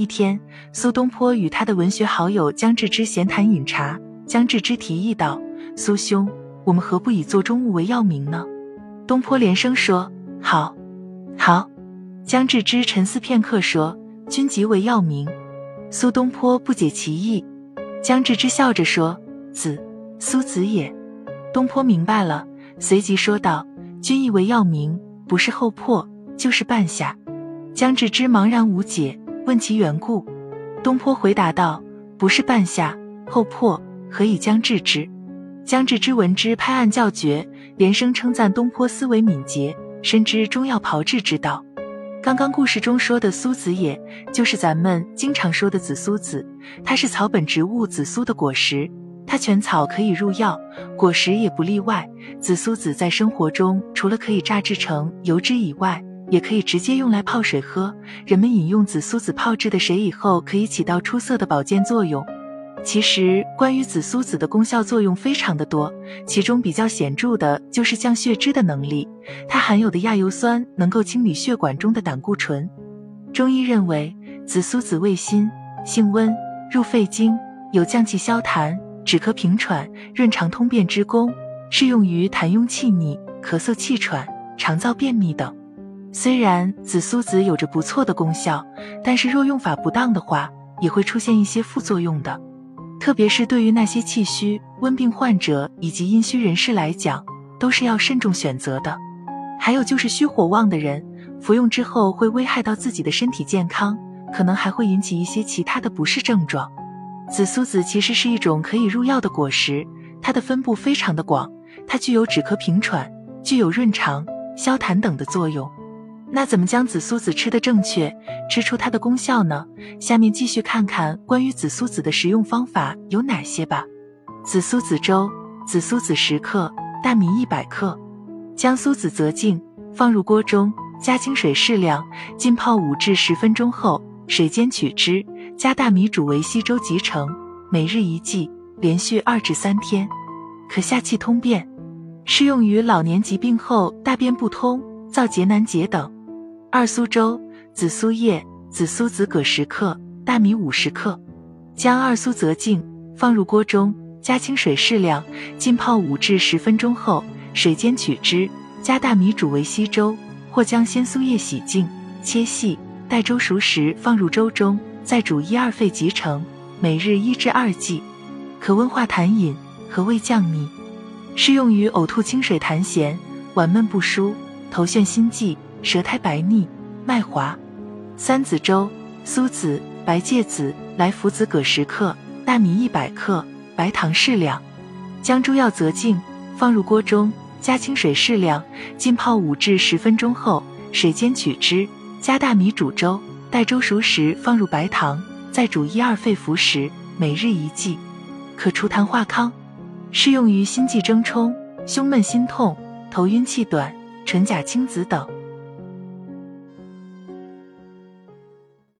一天，苏东坡与他的文学好友江志之闲谈饮茶，江志之提议道：“苏兄，我们何不以做中物为药名呢？”东坡连声说：“好，好。”江志之沉思片刻说：“君即为药名。”苏东坡不解其意，江志之笑着说：“子，苏子也。”东坡明白了，随即说道：“君意为药名，不是后破，就是半夏。”江志之茫然无解，问其缘故。东坡回答道：“不是半夏，后破，何以将至之？”将至之闻之，拍案叫绝，连声称赞东坡思维敏捷，深知中药炮制之道。刚刚故事中说的苏子也，就是咱们经常说的紫苏子，它是草本植物紫苏的果实，它全草可以入药，果实也不例外。紫苏子在生活中除了可以榨制成油脂以外，也可以直接用来泡水喝。人们饮用紫苏子泡制的水以后，可以起到出色的保健作用。其实，关于紫苏子的功效作用非常的多，其中比较显著的就是降血脂的能力。它含有的亚油酸能够清理血管中的胆固醇。中医认为，紫苏子味辛，性温，入肺经，有降气消痰、止咳平喘、润肠通便之功，适用于痰壅气逆、咳嗽气喘、肠燥便秘等。虽然紫苏子有着不错的功效，但是若用法不当的话，也会出现一些副作用的。特别是对于那些气虚、温病患者以及阴虚人士来讲，都是要慎重选择的。还有就是虚火旺的人，服用之后会危害到自己的身体健康，可能还会引起一些其他的不适症状。紫苏子其实是一种可以入药的果实，它的分布非常的广，它具有止咳平喘、具有润肠、消痰等的作用。那怎么将紫苏子吃的正确，吃出它的功效呢？下面继续看看关于紫苏子的食用方法有哪些吧。紫苏子粥：紫苏子十克，大米一百克。将苏子择净，放入锅中，加清水适量，浸泡五至十分钟后，水煎取汁，加大米煮为稀粥即成。每日一剂，连续二至三天，可下气通便，适用于老年疾病后大便不通、燥结难解等。二苏粥：紫苏叶、紫苏子各十克，大米五十克。将二苏择净，放入锅中，加清水适量，浸泡五至十分钟后，水煎取汁，加大米煮为稀粥，或将鲜苏叶洗净切细，待粥熟时放入粥中，再煮一二沸即成。每日一至二剂，可温化痰饮，和胃降逆，适用于呕吐、清水痰涎、脘闷不舒、头眩心悸。舌苔白腻、脉滑，三子粥：苏子、白芥子、莱菔子各十克，大米一百克，白糖适量。将诸药择净，放入锅中，加清水适量，浸泡五至十分钟后，水煎取汁，加大米煮粥，待粥熟时放入白糖，再煮一二沸服食。每日一剂，可除痰化康，适用于心悸怔冲、胸闷心痛、头晕气短、唇甲青紫等。